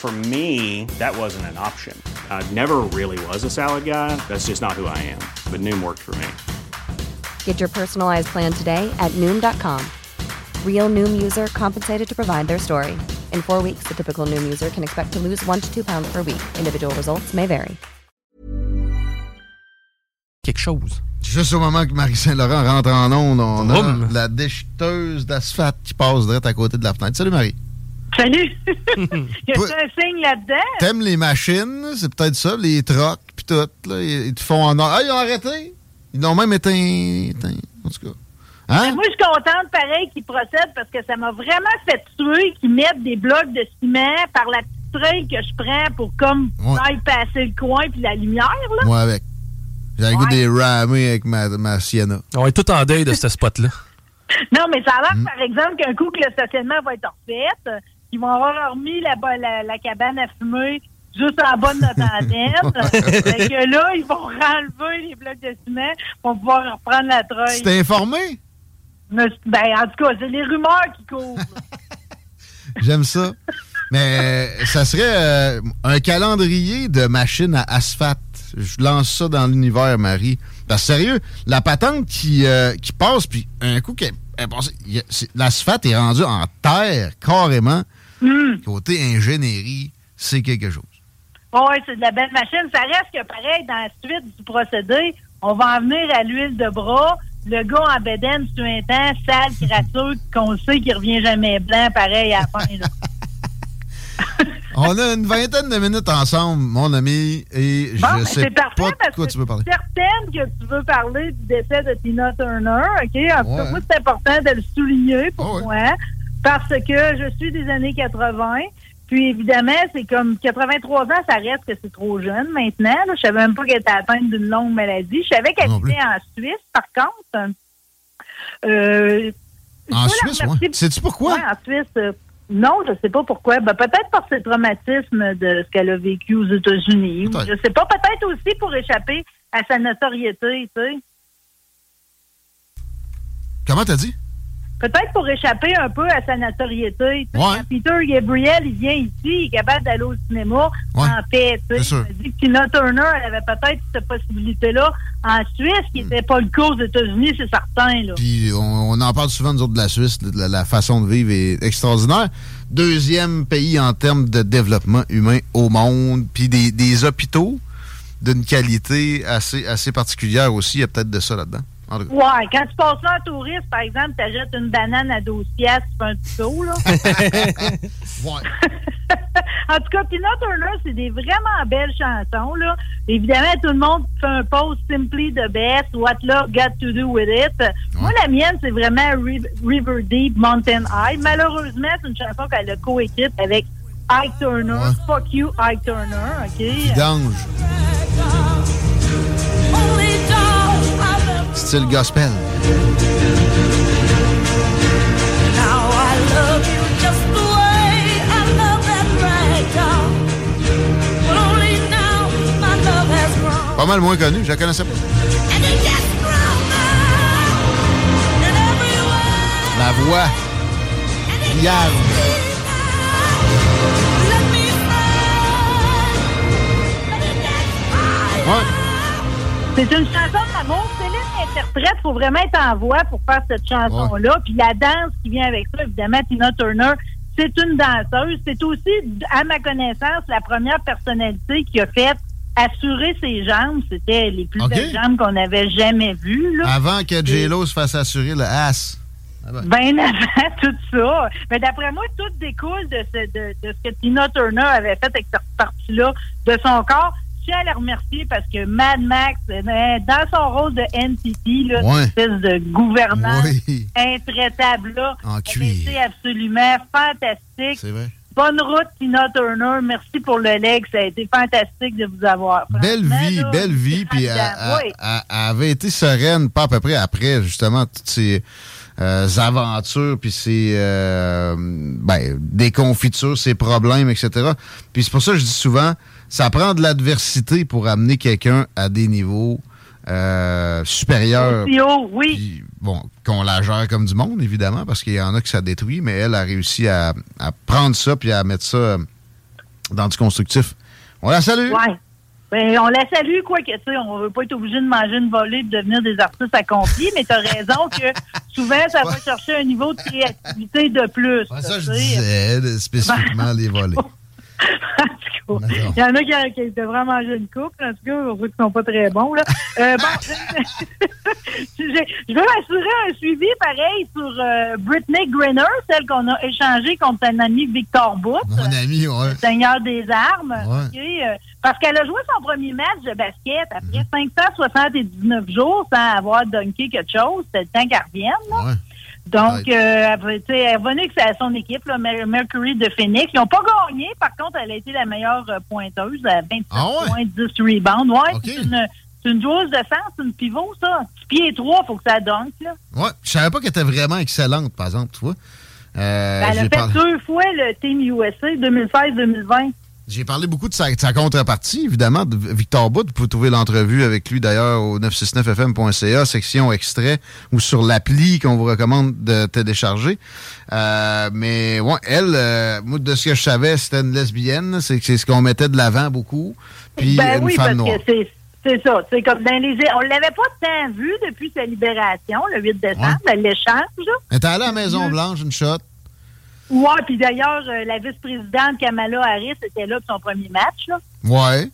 For me, that wasn't an option. I never really was a salad guy. That's just not who I am. But Noom worked for me. Get your personalized plan today at Noom.com. Real Noom user compensated to provide their story. In four weeks, the typical Noom user can expect to lose one to two pounds per week. Individual results may vary. Quelque chose. Juste au moment que Marie-Saint-Laurent rentre en onde, on a la déchiteuse d'asphalte qui passe direct à côté de la fenêtre. Salut Marie. Salut! y a un signe là-dedans? T'aimes les machines, c'est peut-être ça, les trocs, puis tout. Là, ils te font en or. Ah, ils ont arrêté! Ils l'ont même éteint, éteint. En tout cas. Hein? Moi, je suis contente, pareil, qu'ils procèdent parce que ça m'a vraiment fait tuer qu'ils mettent des blocs de ciment par la petite trail que je prends pour comme ouais. passer le coin puis la lumière. Là. Moi, avec. J'ai le goût des ramer avec ma, ma Sienna. On est tout en deuil de ce spot-là. non, mais ça a l'air, mm. par exemple, qu'un coup que le stationnement va être refait, ils vont avoir remis la, la, la cabane à fumer juste en bas de notre antenne. fait que là, ils vont renlever les blocs de ciment pour pouvoir reprendre la treuille. Tu t'es informé? ben, en tout cas, c'est les rumeurs qui courent. J'aime ça. Mais ça serait euh, un calendrier de machines à asphalte. Je lance ça dans l'univers, Marie. Parce que sérieux, la patente qui, euh, qui passe, puis un coup l'asphalte est rendu en terre, carrément. Hmm. Côté ingénierie, c'est quelque chose. Oui, c'est de la belle machine. Ça reste que pareil, dans la suite du procédé, on va en venir à l'huile de bras. Le gars en bédaine sur un temps, sale, créature, qu'on sait qu'il revient jamais blanc, pareil à la fin. on a une vingtaine de minutes ensemble, mon ami, et je sais pas de quoi tu veux parler. certaine que tu veux parler du décès de Tina Turner, OK? En tout cas, c'est important de le souligner pour oh, moi, parce que je suis des années 80, puis évidemment, c'est comme 83 ans, ça reste que c'est trop jeune maintenant. Là. Je savais même pas qu'elle était atteinte d'une longue maladie. Je savais qu'elle était en Suisse, par contre. Euh, en Suisse, oui. Sais-tu pourquoi? Oui, en Suisse. Euh, non, je sais pas pourquoi. Ben, peut-être par ce traumatisme de ce qu'elle a vécu aux États-Unis. Je sais pas. Peut-être aussi pour échapper à sa notoriété, tu sais. Comment t'as dit? Peut-être pour échapper un peu à sa notoriété. Ouais. Peter Gabriel, il vient ici, il est capable d'aller au cinéma ouais. en paix. Dit que Tina Turner, elle avait peut-être cette possibilité-là en Suisse, qui n'était pas le cas aux États-Unis, c'est certain. Là. Puis on, on, en parle souvent, nous autres, de la Suisse. La, la façon de vivre est extraordinaire. Deuxième pays en termes de développement humain au monde. Puis des, des hôpitaux d'une qualité assez, assez particulière aussi. Il y a peut-être de ça là-dedans. Ouais, quand tu passes là en touriste, par exemple, tu achètes une banane à 12 piastres, tu fais un petit saut, là. ouais. en tout cas, Tina Turner, c'est des vraiment belles chansons, là. Évidemment, tout le monde fait un post Simply the Best, What Love Got to Do with It. Ouais. Moi, la mienne, c'est vraiment River Deep, Mountain High. Malheureusement, c'est une chanson qu'elle a coécrite avec Ike Turner. Ouais. Fuck you, Ike Turner, OK? Vidange. Style gospel. Pas mal moins connu, je la connaissais pas. La voix. Liard. Ouais. C'est une chanson d'amour. Céline interprète, faut vraiment être en voix pour faire cette chanson-là. Puis la danse qui vient avec ça, évidemment, Tina Turner, c'est une danseuse. C'est aussi, à ma connaissance, la première personnalité qui a fait assurer ses jambes. C'était les plus belles jambes qu'on avait jamais vues. Là. Avant que J-Lo se fasse assurer le ass. Ah ben. Ben avant tout ça. Mais d'après moi, tout découle de ce, de, de ce que Tina Turner avait fait avec cette partie-là de son corps. Tiens à la remercier parce que Mad Max, euh, dans son rôle de NCT, là, Ouais. espèce de gouvernant Oui. intraitable là, était absolument fantastique. C'est vrai. bonne route, Tina Turner. Merci pour le leg. Ça a été fantastique de vous avoir. Belle vie, là, belle vie. Puis elle, oui. avait été sereine, pas à peu près après, justement, toutes ces euh, aventures, puis ces euh, ben, déconfitures, ces problèmes, etc. Puis c'est pour ça que je dis souvent, ça prend de l'adversité pour amener quelqu'un à des niveaux euh, supérieurs. Aussi haut, oui. Puis, bon, qu'on la gère comme du monde, évidemment, parce qu'il y en a que ça détruit, mais elle a réussi à, à prendre ça puis à mettre ça dans du constructif. On la salue! Ouais. Ben, on la salue, quoi que, tu sais, on veut pas être obligé de manger une volée et de devenir des artistes accomplis, mais tu as raison que souvent, ça va chercher un niveau de créativité de plus. Ouais, ça, je sais. disais, spécifiquement les volets. Il y en a qui, qui devraient manger une coupe, en tout cas, on voit qu'ils sont pas très bons. Là. Euh, bon, je, veux m'assurer un suivi pareil sur euh, Brittany Griner, celle qu'on a échangée contre un ami Victor Booth, Mon ami, ouais. Seigneur des armes. Ouais. euh, parce qu'elle a joué son premier match de basket après 579 jours sans avoir dunké quelque chose. C'était le temps qu'elle revienne. là. Ouais. Donc, euh, elle, va- tu sais, elle est revenue avec sa- son équipe, là, Mer- Mercury de Phoenix. Ils n'ont pas gagné. Par contre, elle a été la meilleure euh, pointeuse à 27 Ah ouais? points, 10 rebounds. Ouais, c'est une, c'est une joueuse de centre, c'est une pivot, ça. 6 pieds 3, il faut que ça dunk. Là. Ouais, je savais pas qu'elle était vraiment excellente, par exemple, tu vois. Euh, Ben, elle a fait deux fois le Team USA 2016-2020. J'ai parlé beaucoup de sa, de sa contrepartie, évidemment, de Victor Bout. Vous pouvez trouver l'entrevue avec lui, d'ailleurs, au 969fm.ca, section extrait, ou sur l'appli qu'on vous recommande de télécharger. Euh, mais, ouais, elle, euh, moi, de ce que je savais, c'était une lesbienne. C'est ce qu'on mettait de l'avant beaucoup. Puis, ben une oui, femme parce noire. que c'est ça. C'est comme dans les. On l'avait pas tant vu depuis sa libération, le 8 décembre, l'échange. là. Elle était allée à la Maison-Blanche, une shot. Ouais, puis d'ailleurs, euh, la vice-présidente Kamala Harris était là pour son premier match. Là. Ouais.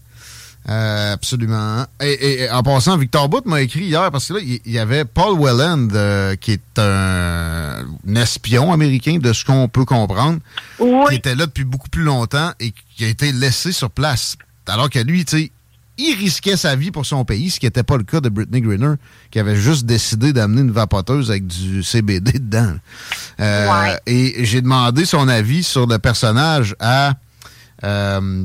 Euh, absolument. Et, et- et en passant, Victor Bout m'a écrit hier parce que là, il y avait Paul Welland, euh, qui est un, un espion américain, de ce qu'on peut comprendre, qui Oui. était là depuis beaucoup plus longtemps et qui a été laissé sur place. Alors que lui, tu sais, il risquait sa vie pour son pays, ce qui n'était pas le cas de Britney Griner, qui avait juste décidé d'amener une vapoteuse avec du CBD dedans. Euh, Ouais. Et j'ai demandé son avis sur le personnage à euh,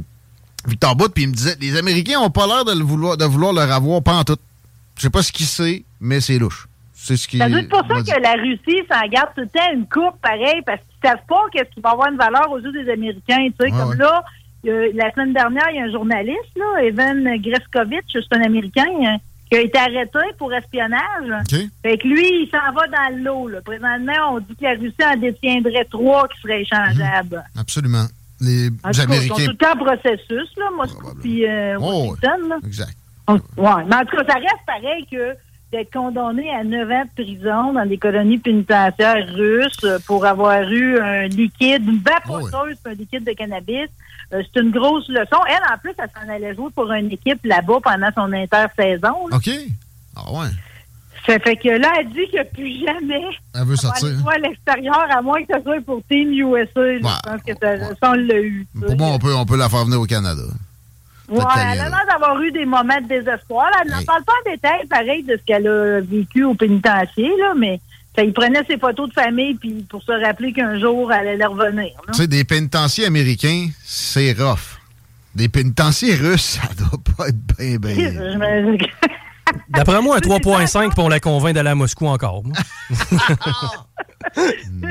Victor Bout, puis il me disait les Américains ont pas l'air de, le vouloir, de vouloir leur avoir pas en tout. Je sais pas ce qu'il sait, mais c'est louche. C'est ce qui être pour ça dit. que la Russie s'en garde tout le temps une coupe pareil, parce qu'ils savent pas qu'est-ce qui va avoir une valeur aux yeux des Américains. Tu sais, Ouais, comme ouais. là, la semaine dernière, il y a un journaliste, là, Evan Greskovitch, c'est un Américain, hein, qui a été arrêté pour espionnage. OK. Fait que lui, il s'en va dans l'eau. là. Présentement, on dit que la Russie en détiendrait trois qui seraient échangeables. Absolument. Les En tout cas, ils sont Américains. tout le temps en processus, là, Moscou puis euh, Oh, Washington. là. Exact. Ouais, mais en tout cas, ça reste pareil que d'être condamné à 9 ans de prison dans des colonies pénitentiaires russes euh, pour avoir eu un liquide, une vapoteuse, un liquide de cannabis. Euh, c'est une grosse leçon. Elle, en plus, elle s'en allait jouer pour une équipe là-bas pendant son intersaison. là. OK. Ah ouais. Ça fait que là, elle dit que plus jamais Elle veut sortir. jouer à l'extérieur, à moins que ce soit pour Team USA. là. Ouais, je pense que ça, ouais. ça, on l'a eu. Pour moi, on peut, on peut la faire venir au Canada. Ouais, elle a l'air d'avoir eu des moments de désespoir. là. Elle n'en Hey. parle pas en détail, pareil, de ce qu'elle a vécu au pénitencier, là, mais ça, il prenait ses photos de famille puis pour se rappeler qu'un jour, elle allait revenir. Tu sais, des pénitenciers américains, c'est rough. Des pénitenciers russes, ça doit pas être bien, bien. D'après moi, un 3.5 pour la convaincre d'aller à Moscou encore.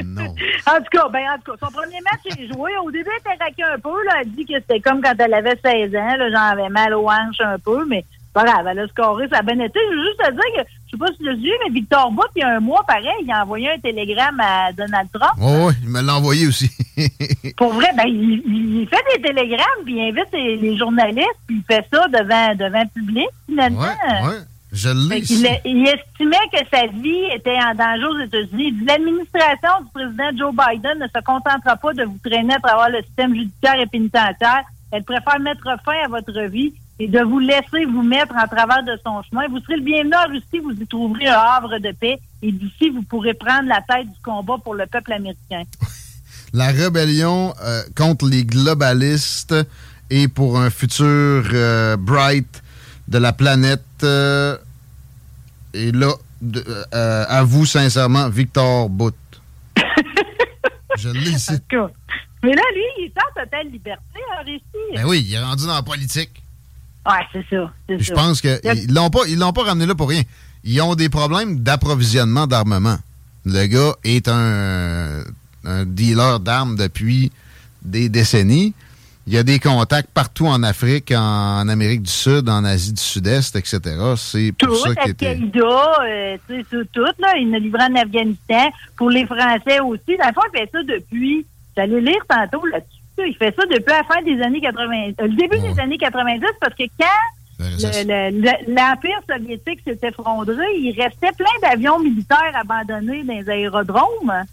non. En tout cas, ben, en tout cas, son premier match est joué. Au début, elle était raquée un peu. Là. Elle dit que c'était comme quand elle avait 16 ans. J'en avais mal aux hanches un peu, mais c'est pas grave. Elle a scoré, ça a bien été. Je veux juste te dire que, je sais pas si tu l'as vu, mais Victor Bout, il y a un mois, pareil, il a envoyé un télégramme à Donald Trump. Oh, oui, il me l'a envoyé aussi. Pour vrai, ben, il, il fait des télégrammes, puis il invite les, les journalistes, puis il fait ça devant, devant le public, finalement. ouais, ouais. Je l'ai il estimait que sa vie était en danger aux États-Unis. L'administration du président Joe Biden ne se contentera pas de vous traîner à travers le système judiciaire et pénitentiaire. Elle préfère mettre fin à votre vie et de vous laisser vous mettre en travers de son chemin. Vous serez le bienvenu en Russie, vous y trouverez un havre de paix et d'ici, vous pourrez prendre la tête du combat pour le peuple américain. La rébellion euh, contre les globalistes et pour un futur euh, bright de la planète. euh, et là, de- euh, à vous sincèrement, Victor Bout. Je l'ai ici. Mais là, lui, il est en totale liberté en Russie. Ben oui, il est rendu dans la politique. Ouais, c'est ça. Je pense qu'ils l'ont pas, ils l'ont pas ramené là pour rien. Ils ont des problèmes d'approvisionnement d'armement. Le gars est un, un dealer d'armes depuis des décennies. Il y a des contacts partout en Afrique, en, Amérique du Sud, en Asie du Sud-Est, etc. C'est pour ça qu'il était... Euh, tout, tout, là. Il a livré en Afghanistan. Pour les Français aussi. Dans le fond, il fait ça depuis... J'allais lire tantôt là-dessus. Il fait ça depuis la fin des années 80... Euh, le début des années 90, parce que quand l'Empire soviétique s'est effondré, il restait plein d'avions militaires abandonnés dans les aérodromes.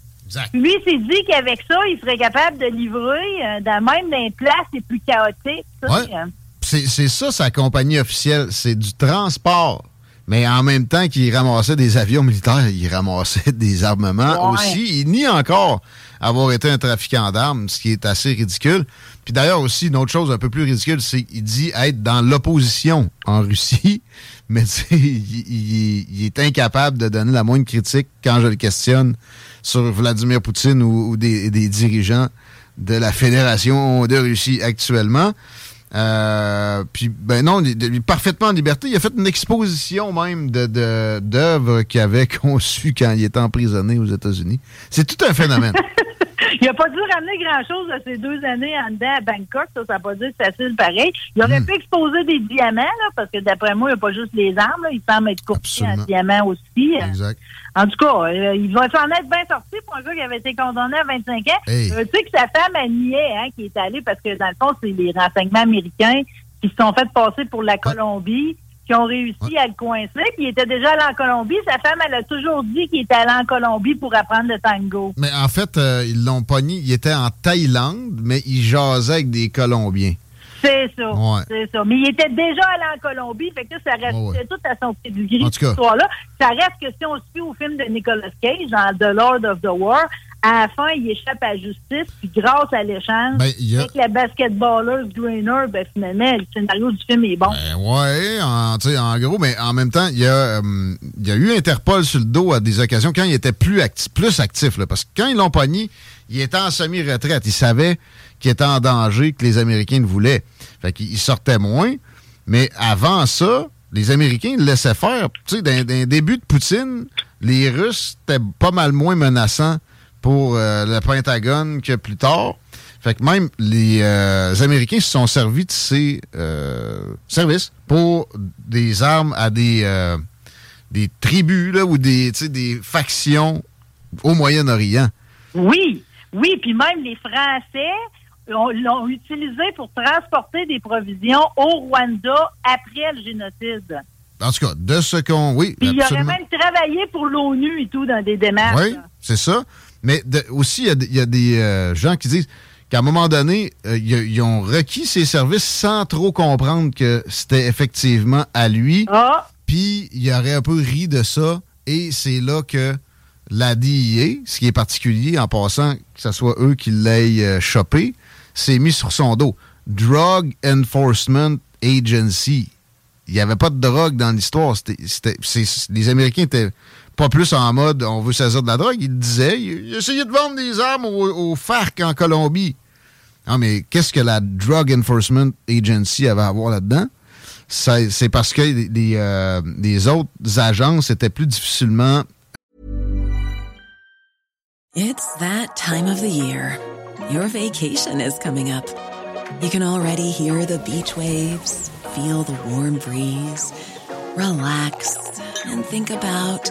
Lui, s'est dit qu'avec ça, il serait capable de livrer euh, dans même dans les places les plus chaotiques. Hein. C'est ça sa compagnie officielle, c'est du transport. Mais en même temps qu'il ramassait des avions militaires, il ramassait des armements aussi. Il nie encore avoir été un trafiquant d'armes, ce qui est assez ridicule. Puis d'ailleurs aussi, une autre chose un peu plus ridicule, c'est qu'il dit être dans l'opposition en Russie, mais il, il, est incapable de donner la moindre critique quand je le questionne sur Vladimir Poutine ou, des, dirigeants de la Fédération de Russie actuellement. Euh, puis, ben non, il est parfaitement en liberté. Il a fait une exposition même d'œuvres de, qu'il avait conçues quand il était emprisonné aux États-Unis. C'est tout un phénomène. il n'a pas dû ramener grand-chose à ces deux années en dedans à Bangkok. Ça, ça n'a pas dû être facile pareil. Il aurait hmm. pu exposer des diamants, là, parce que d'après moi, il n'y a pas juste les armes. Il semble être courtier en diamants aussi. Exact. En tout cas, euh, il va s'en être bien sorti pour un gars qui avait été condamné à 25 ans. Euh, tu sais que sa femme a nié hein, qui est allée parce que dans le fond, c'est les renseignements américains qui se sont fait passer pour la Colombie qui ont réussi à le coincer. Puis il était déjà allé en Colombie. Sa femme, elle a toujours dit qu'il était allé en Colombie pour apprendre le tango. Mais en fait, euh, ils l'ont pogné. Il était en Thaïlande, mais il jasait avec des Colombiens. C'est ça. C'est ça. Mais il était déjà allé en Colombie, fait que ça reste tout à son gris cette histoire-là. Ça reste que si on se fie au film de Nicolas Cage, dans The Lord of the War, à la fin, il échappe à la justice, puis grâce à l'échange, ben, avec la basketballeuse Grainer, ben, finalement, le scénario du film est bon. Ben, ouais, en, en gros, mais en même temps, il y, a, euh, il y a eu Interpol sur le dos à des occasions quand il était plus, actif, plus actif, là, parce que quand ils l'ont pogné, il était en semi-retraite. Il savait qu'il était en danger, que les Américains le voulaient. Fait qu'il sortait moins. Mais avant ça, les Américains le laissaient faire. Tu sais, dans début de Poutine, les Russes étaient pas mal moins menaçants pour euh, le Pentagone que plus tard. Fait que même les euh, Américains se sont servis de ces euh, services pour des armes à des, des tribus là, ou des, des factions au Moyen-Orient. Oui, oui, puis même les Français l'ont utilisé pour transporter des provisions au Rwanda après le génocide. En tout cas, de ce qu'on. Oui. Puis il aurait même travaillé pour l'ONU et tout dans des démarches. Oui, c'est ça. Mais aussi, il y, a des euh, gens qui disent qu'à un moment donné, euh, ils ont requis ses services sans trop comprendre que c'était effectivement à lui. Ah. Puis il aurait un peu ri de ça. Et c'est là que la DIA, ce qui est particulier en passant que ce soit eux qui l'aient euh, chopé, s'est mis sur son dos. Drug Enforcement Agency. Il n'y avait pas de drogue dans l'histoire. Les Américains étaient pas plus en mode on veut saisir de la drogue. Il disait, il, essayait de vendre des armes aux, FARC en Colombie. Non, mais qu'est-ce que la Drug Enforcement Agency avait à voir là-dedans? C'est parce que les, euh, les autres agences étaient plus difficilement. It's that time of the year. Your vacation is coming up. You can already hear the beach waves, feel the warm breeze, relax and think about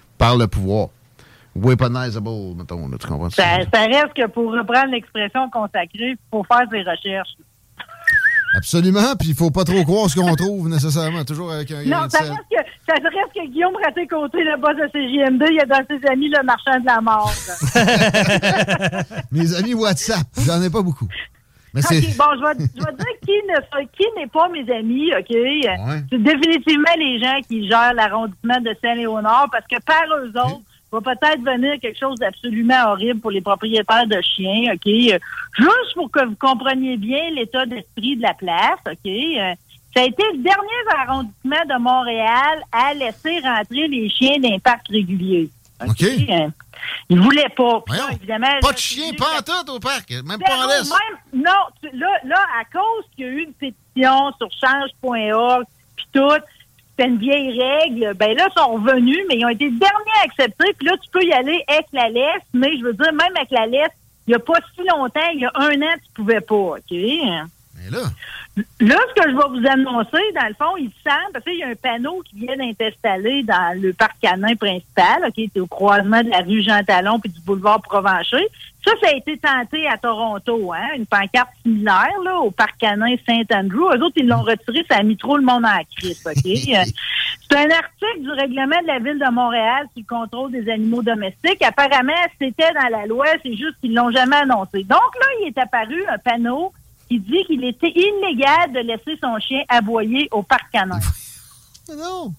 par le pouvoir. Weaponizable, mettons, là, tu comprends Ça, ça reste que pour reprendre l'expression consacrée, il faut faire ses recherches. Absolument, puis il faut pas trop croire ce qu'on trouve nécessairement, toujours avec un Non, ça reste, que, ça reste que Guillaume Raté-Côté, le boss de CJMD, il a dans ses amis le marchand de la mort. Mes amis WhatsApp, j'en ai pas beaucoup. Mais bon, je vais, je vais dire qui ne qui n'est pas mes amis, OK? C'est définitivement les gens qui gèrent l'arrondissement de Saint-Léonard parce que par eux autres, va peut-être venir quelque chose d'absolument horrible pour les propriétaires de chiens, OK? Juste pour que vous compreniez bien l'état d'esprit de la place, OK? Ça a été le dernier arrondissement de Montréal à laisser rentrer les chiens d'un parc régulier. OK? Euh, Ils voulaient pas. Puis là, évidemment, Pas là, de chien, pas en tout au parc, même Zéro, pas en laisse. même- non, tu- là, là, à cause qu'il y a eu une pétition sur change.org, puis tout, c'était une vieille règle, ben là, ils sont revenus, mais ils ont été les derniers à accepter, puis là, tu peux y aller avec la laisse, mais je veux dire, même avec la laisse, il n'y a pas si longtemps, il y a un an, tu pouvais pas, OK? Là... Là, ce que je vais vous annoncer, dans le fond, il semble, parce qu'il y a un panneau qui vient d'être installé dans le parc canin principal, OK, c'est au croisement de la rue Jean Talon puis du boulevard Provencher. Ça, ça a été tenté à Toronto, hein, une pancarte similaire, là, au parc canin Saint-Andrew. Eux autres, ils l'ont retiré, ça a mis trop le monde en crise, OK? Euh, c'est un article du règlement de la Ville de Montréal sur le contrôle des animaux domestiques. Apparemment, c'était dans la loi, c'est juste qu'ils l'ont jamais annoncé. Donc là, il est apparu un panneau qui dit qu'il était illégal de laisser son chien aboyer au parc canin. Non.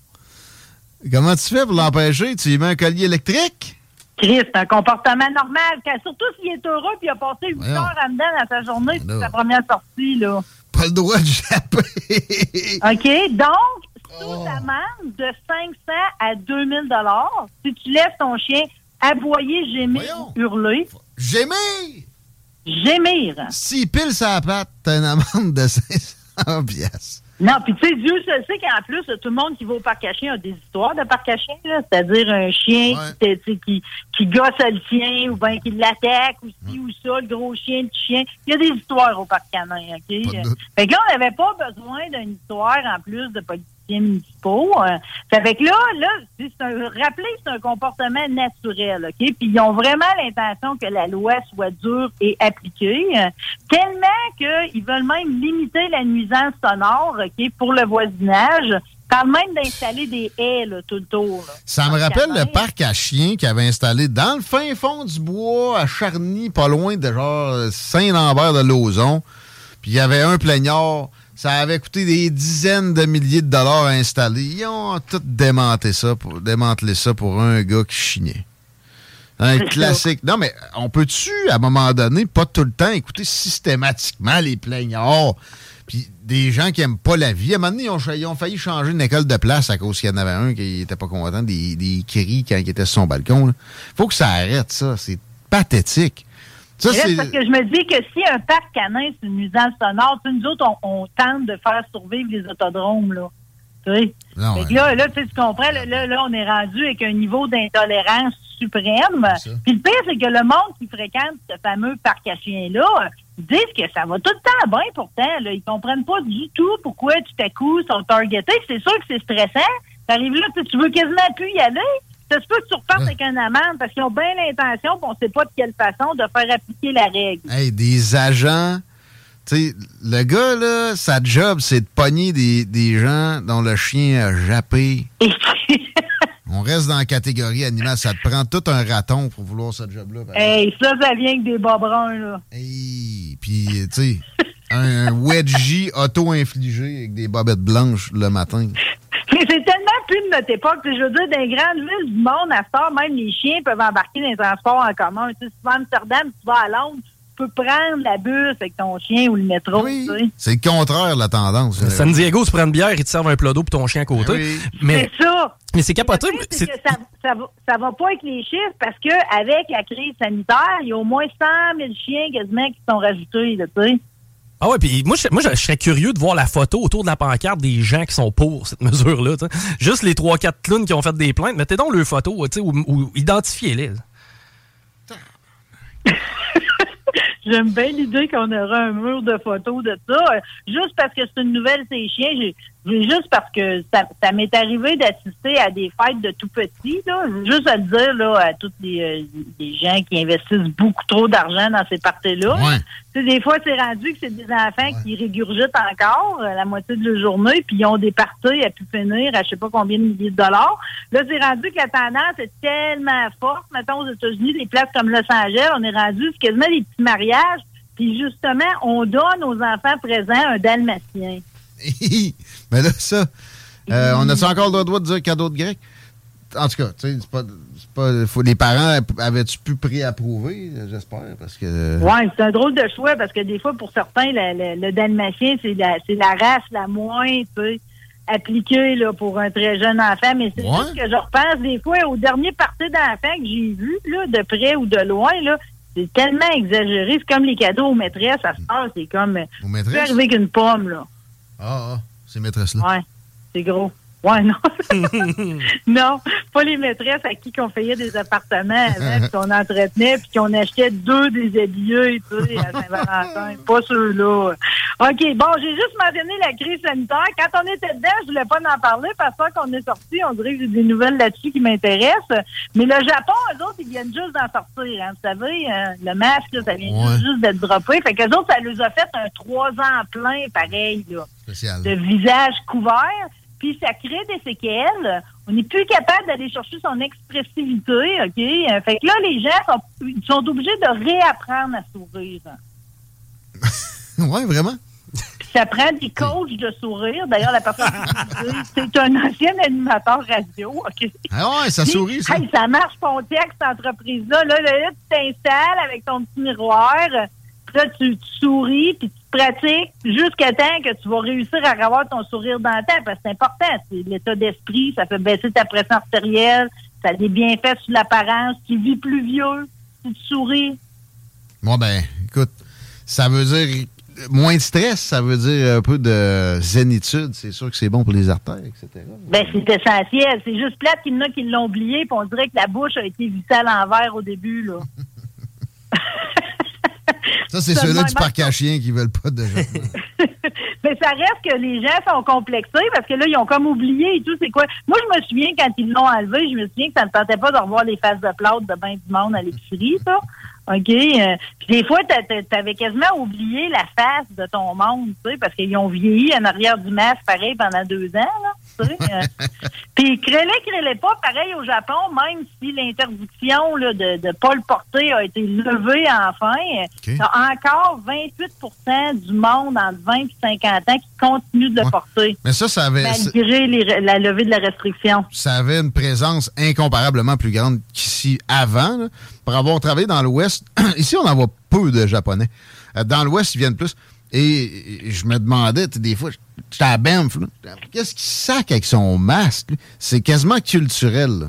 Comment tu fais pour l'empêcher? Tu lui mets un collier électrique? Chris, c'est un comportement normal. Surtout s'il est heureux puis il a passé 8 Voyons. heures en dedans dans sa journée, c'est là. sa première sortie, là. Pas le droit de japper. OK? Donc, Oh. sous amende de 500 à 2000 dollars, si tu laisses ton chien aboyer, gémir, hurler. Gémir! Gémir. S'il pile sa patte, t'as une amende de 500 piastres. Non, puis tu sais, Dieu sait qu'en plus, tout le monde qui va au parc à chiens a des histoires de parc à chiens, là. C'est-à-dire un chien qui, qui, qui gosse le chien ou bien qui l'attaque ou ci ou ça, le gros chien, le petit chien. Il y a des histoires au parc canin, OK? Fait que là, on n'avait pas besoin d'une histoire en plus de policiers municipaux. Euh, Ça fait que là, là, c'est un, rappelez c'est un comportement naturel, OK? Puis ils ont vraiment l'intention que la loi soit dure et appliquée, euh, tellement qu'ils veulent même limiter la nuisance sonore, OK, pour le voisinage. Ils parlent même d'installer des haies, là, tout le tour, là. Ça me rappelle le parc à chiens qu'ils avaient installé dans le fin fond du bois, à Charny, pas loin de genre Saint-Lambert de Lauzon. Puis il y avait un plaignard. Ça avait coûté des dizaines de milliers de dollars à installer. Ils ont tout démantelé ça pour, démantelé ça pour un gars qui chignait. Un classique. Non, mais on peut-tu, à un moment donné, pas tout le temps écouter systématiquement les plaignards? Puis des gens qui aiment pas la vie? À un moment donné, ils ont, ils ont failli changer une école de place à cause qu'il y en avait un qui était pas content des, des cris quand il était sur son balcon. là. Faut que ça arrête, ça. C'est pathétique. Ça, là, parce que je me dis que si un parc canin, c'est une nuisance sonore, tu sais, nous autres, on, on tente de faire survivre les autodromes, là. Tu sais? Non, Fait que là, là, tu sais, tu comprends, là, là, on est rendu avec un niveau d'intolérance suprême. Puis le pire, c'est que le monde qui fréquente ce fameux parc à chiens-là, ils disent que ça va tout le temps bien pourtant. Là. Ils comprennent pas du tout pourquoi tout à coup ils sont targetés. C'est sûr que c'est stressant. T'arrives là, tu veux quasiment plus y aller. Ça se peut que tu repartes avec un amende parce qu'ils ont bien l'intention, on sait pas de quelle façon, de faire appliquer la règle. Hey, des agents. Sais, le gars, là, sa job, c'est de pogner des, des gens dont le chien a jappé. On reste dans la catégorie animale. Ça te prend tout un raton pour vouloir ce job-là. Hey, ça, ça vient avec des bas bruns, là. Puis, tu sais, un, un wedgie auto-infligé avec des bobettes blanches le matin. Mais c'est tellement plus de notre époque. Tu Je veux dire, dans les grandes villes du monde, à ce temps, même les chiens peuvent embarquer dans les transports en commun. Tu sais, si tu vas à Amsterdam, tu vas à Londres, tu peux prendre la bus avec ton chien ou le métro. tu sais. C'est le contraire de la tendance. San Diego, tu prends une bière, ils te servent un plat d'eau pour ton chien à côté. Mais, C'est ça. mais c'est capoté. C'est que ça, ça, va, ça va pas avec les chiffres parce que avec la crise sanitaire, il y a au moins 100 000 chiens quasiment qui sont rajoutés, là, tu sais. Ah ouais, puis moi, je, moi, je, serais curieux de voir la photo autour de la pancarte des gens qui sont pour cette mesure-là. Juste les 3-4 clowns qui ont fait des plaintes, mettez donc leur photo, tu sais, ou, ou identifiez-les. J'aime bien l'idée qu'on aura un mur de photos de ça. Juste parce que c'est une nouvelle, ces chiens. Juste parce que ça, ça m'est arrivé d'assister à des fêtes de tout petits, là. Juste à le dire, là, à tous les, euh, les gens qui investissent beaucoup trop d'argent dans ces parties-là. Ouais. Tu sais, des fois, c'est rendu que c'est des enfants qui régurgitent encore euh, la moitié de la journée, puis ils ont des parties à pu finir à je sais pas combien de milliers de dollars. Là, c'est rendu que la tendance est tellement forte. Mettons, aux États-Unis, des places comme Los Angeles, on est rendu quasiment des petits mariages. Puis justement, on donne aux enfants présents un dalmatien. Mais là, ça, euh, on a-tu encore le droit de dire cadeau de grec? En tout cas, tu sais, c'est pas. pas faut, les parents avaient-tu pu préapprouver, j'espère, parce que. Oui, c'est un drôle de choix parce que des fois, pour certains, le, dalmatien, c'est la, la race la moins, tu sais, appliquée là, pour un très jeune enfant. Mais c'est Ouais. juste que je repense des fois au dernier parti d'enfant que j'ai vu, là, de près ou de loin, là. C'est tellement exagéré. C'est comme les cadeaux aux maîtresses. À ce c'est comme. euh, Aux maîtresses? arriver qu'une pomme, là. Ah, ah, ces maîtresses-là. Ouais, c'est gros. Ouais, non. non, pas les maîtresses à qui qu'on payait des appartements puis qu'on entretenait, puis qu'on achetait deux des habillés, tu sais, à Saint-Valentin. pas ceux-là. OK, bon, j'ai juste mentionné la crise sanitaire. Quand on était dedans, je voulais pas en parler parce que qu'on est sorti, on dirait que j'ai des nouvelles là-dessus qui m'intéressent. Mais le Japon, eux autres, ils viennent juste d'en sortir. Hein. Vous savez, euh, le masque, là, ça vient Ouais. juste d'être droppé. Fait qu'eux autres, ça les a fait un trois ans plein, pareil, là Spécial. de visage couvert, puis ça crée des séquelles. On n'est plus capable d'aller chercher son expressivité, OK? Euh, Fait que là, les gens sont, sont obligés de réapprendre à sourire. ouais, vraiment? Puis ça prend des coachs de sourire. D'ailleurs, la personne c'est un ancien animateur radio, OK? Ah ouais, ça sourit, ça. Hey, ça marche texte, cette entreprise-là. Là, là, là, tu t'installes avec ton petit miroir. Puis là, tu, tu souris, puis tu pratiques jusqu'à temps que tu vas réussir à avoir ton sourire dans le temps. Parce que c'est important. C'est l'état d'esprit. Ça fait baisser ta pression artérielle. Ça a des bienfaits sur l'apparence. Tu vis plus vieux tu souris. Bon, ben, écoute, ça veut dire moins de stress, ça veut dire un peu de zénitude. C'est sûr que c'est bon pour les artères, etc. Ben, c'est essentiel. C'est juste plate qu'il y en a qui l'ont oublié, puis on dirait que la bouche a été vissée à l'envers au début, là. Ça, c'est ceux-là du parc à chiens qui veulent pas de gens. Mais ça reste que les gens sont complexés parce que là, ils ont comme oublié et tout. C'est quoi? Moi, je me souviens quand ils l'ont enlevé, je me souviens que ça ne tentait pas de revoir les faces de plâtre de ben du monde à l'épicerie, ça. OK? Euh, puis des fois, t'a- t'a- t'avais quasiment oublié la face de ton monde, tu sais, parce qu'ils ont vieilli en arrière du masque, pareil, pendant deux ans, là. Euh, Puis crélez, crélez pas, pareil au Japon, même si l'interdiction de ne pas le porter a été levée enfin, il y a encore 28% du monde entre 20 et 50 ans qui continue de le porter. Mais ça, ça avait, Malgré les- la levée de la restriction. ça avait une présence incomparablement plus grande qu'ici avant. là. Pour avoir travaillé dans l'Ouest, ici, on en voit peu de Japonais. Euh, Dans l'Ouest, ils viennent plus. Et, je me demandais, des fois, j'étais à Banff, là. qu'est-ce qu'il sac avec son masque? C'est quasiment culturel. là.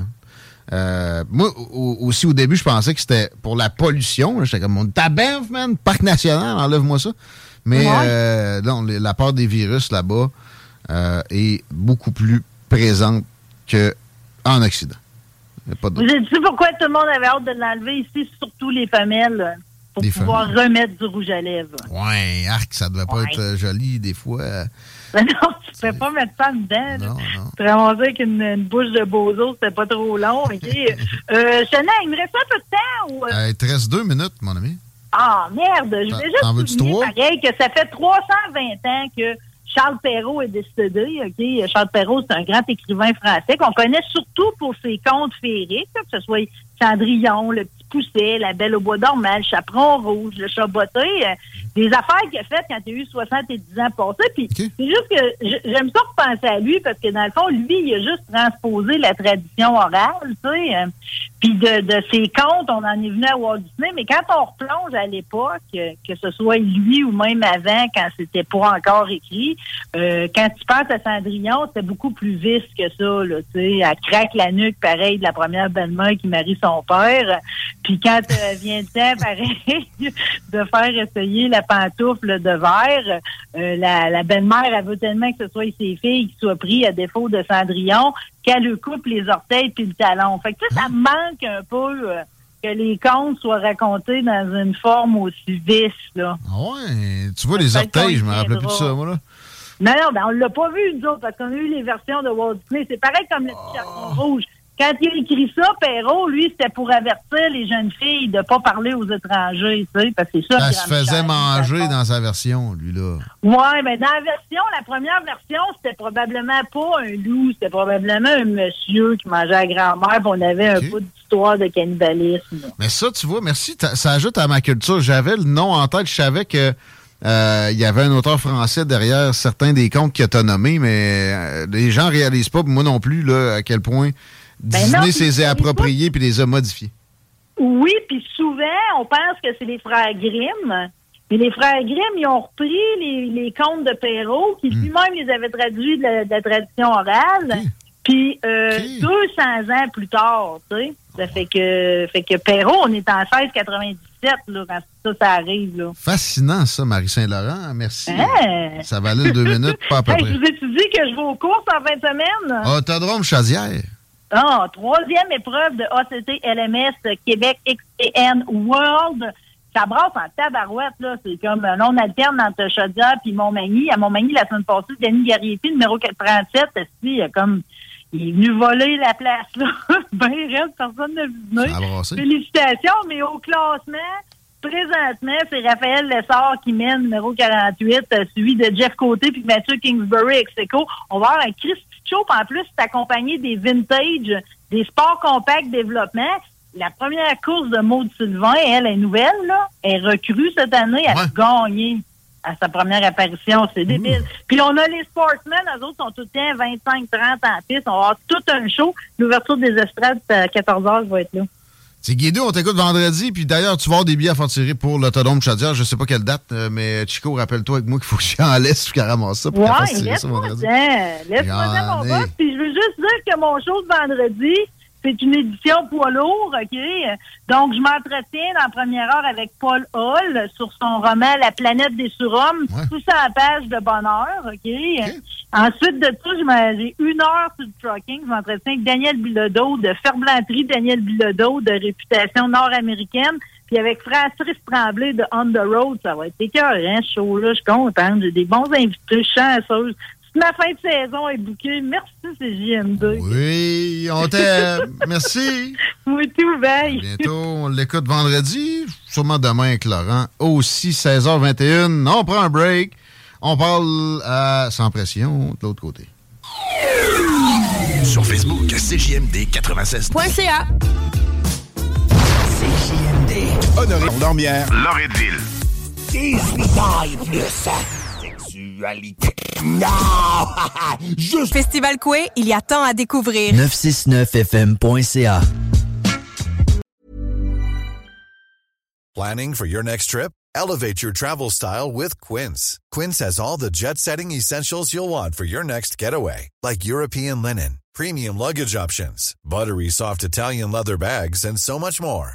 Euh, moi, au- aussi, au début, je pensais que c'était pour la pollution. J'étais comme, t'as Banff, man, parc national, enlève-moi ça. Mais Ouais. euh, non, la part des virus là-bas euh, est beaucoup plus présente qu'en Occident. Vous avez dit pourquoi tout le monde avait hâte de l'enlever ici, surtout les femelles, pour pouvoir remettre du rouge à lèvres. Ouais, arc, ça devait pas Ouais. être euh, joli des fois. Mais non, tu ne peux pas mettre ça dedans. Non, non. Tu ramasser avec une, une bouche de bozo, c'était pas trop long. OK? euh, Chanel, il me reste un peu de temps. Ou, euh, il te reste deux minutes, mon ami. Ah, merde! Je voulais juste souligner, trois? pareil, que ça fait 320 ans que Charles Perrault est décédé. OK? Charles Perrault, c'est un grand écrivain français qu'on connaît surtout pour ses contes féeriques, que ce soit Cendrillon, Le Petit Pousset, La Belle au Bois dormant, Le Chaperon Rouge, Le Chat botté. euh, des affaires qu'il a faites quand il a eu 70 ans passés. Puis c'est juste que j'aime ça repenser à lui parce que dans le fond, lui, il a juste transposé la tradition orale, tu sais. euh, puis de, de ses contes, on en est venu à Walt Disney, mais quand on replonge à l'époque, euh, que ce soit lui ou même avant, quand c'était pas encore écrit, euh, quand tu penses à Cendrillon, c'était beaucoup plus vif que ça, là, tu sais. Elle craque la nuque, pareil, de la première belle-mère qui marie son père. Puis quand euh, vient le temps, pareil, de faire essayer la pantoufle de verre, euh, la, la belle-mère, elle veut tellement que ce soit ses filles qui soient pris à défaut de Cendrillon qu'elle lui coupe les orteils puis le talon. Fait que sais, ça manque un peu euh, que les contes soient racontés dans une forme aussi vice, là. Ah ouais, tu vois les orteils, je me y rappelais plus de ça, moi, là. Non, non, ben on l'a pas vu, nous autres, parce qu'on a eu les versions de Walt Disney. C'est pareil comme le petit chaperon rouge. Quand il a écrit ça, Perrault, lui, c'était pour avertir les jeunes filles de pas parler aux étrangers, tu sais, parce que c'est ça. Ça que se faisait manger dans sa version, lui, là. Ouais, mais dans la version, la première version, c'était probablement pas un loup, c'était probablement un monsieur qui mangeait à grand-mère, puis on avait un bout d'histoire de cannibalisme. Mais ça, tu vois, merci, ça ajoute à ma culture. J'avais le nom en tête, je savais que euh, il y avait un auteur français derrière certains des contes qu'il a nommés, mais euh, les gens réalisent pas, moi non plus, là, à quel point Ben Disney s'est appropriés puis les a modifiés. Oui, puis souvent, on pense que c'est les frères Grimm. Mais les frères Grimm, ils ont repris les, les contes de Perrault, qui lui-même les avait traduits de la, de la tradition orale. Puis euh, 200 ans plus tard, tu sais. Ça fait que, fait que Perrault, on est en 1697, là, quand ça, ça arrive, là. Fascinant, ça, Marie Saint-Laurent. Merci. Hein? Ça valait deux minutes, pas à peu Hey, près. je vous ai dit que je vais aux courses en fin de semaine? Autodrome Chaudière. Ah, troisième épreuve de ACT LMS Québec XPN World. Ça brasse en tabarouette, là. C'est comme un on alterne entre Chaudière puis Montmagny. À Montmagny, la semaine passée, Denis Gariepi, numéro 37, il a comme, il est venu voler la place, là. ben, reste, personne n'a vu venir. Félicitations, mais au classement, présentement, c'est Raphaël Lessard qui mène numéro 48, euh, suivi de Jeff Côté puis Mathieu Kingsbury ex aequo. On va avoir un Christy puis en plus, c'est accompagné des vintage, des sports compacts développement. La première course de Maud Sylvain, elle est nouvelle, là. Elle est recrue cette année, elle a gagné à sa première apparition. C'est débile. Puis on a les sportsmen, eux autres sont tout le temps 25, 30 en piste. On va avoir tout un show. L'ouverture des estrades, à 14 h je vais être là. C'est Guido, on t'écoute vendredi, puis d'ailleurs, tu vas avoir des billets à faire tirer pour l'autodrome Chaudière. Je sais pas quelle date, euh, mais Chico, rappelle-toi avec moi qu'il faut que je en laisse puis qu'elle ramasse ça pour Ouais, laisse-moi. Laisse-moi mon boss. Puis je veux juste dire que mon show de vendredi, c'est une édition poids lourd, OK? Donc, je m'entretiens la première heure avec Paul Hall sur son roman La planète des surhommes, tout ça à page de bonheur, OK? Ensuite de ça, je m'en- j'ai une heure sur le trucking. Je m'entretiens avec Daniel Bilodeau de Ferblanterie, Daniel Bilodeau de réputation nord-américaine, puis avec Francis Tremblay de On the Road. Ça va être écœurant, ce show-là. Je suis contente. J'ai des bons invités, je suis chanceuse. Ma fin de saison est bouquée. Merci, c'est JMD. Oui, on t'aime. Merci. Oui, tout bye. Bientôt, on l'écoute vendredi, sûrement demain avec Laurent. Aussi, 16h21. On prend un break. On parle à Sans Pression de l'autre côté. Sur Facebook, CJMD 96. .ca. CJMD. Honoré Dormière. Loretteville. 18 plus. Sexualité. Non! Juste. Festival Coué, il y a tant à découvrir. 969fm.ca. Planning for your next trip? Elevate your travel style with Quince. Quince has all the jet setting essentials you'll want for your next getaway, like European linen, premium luggage options, buttery soft Italian leather bags, and so much more.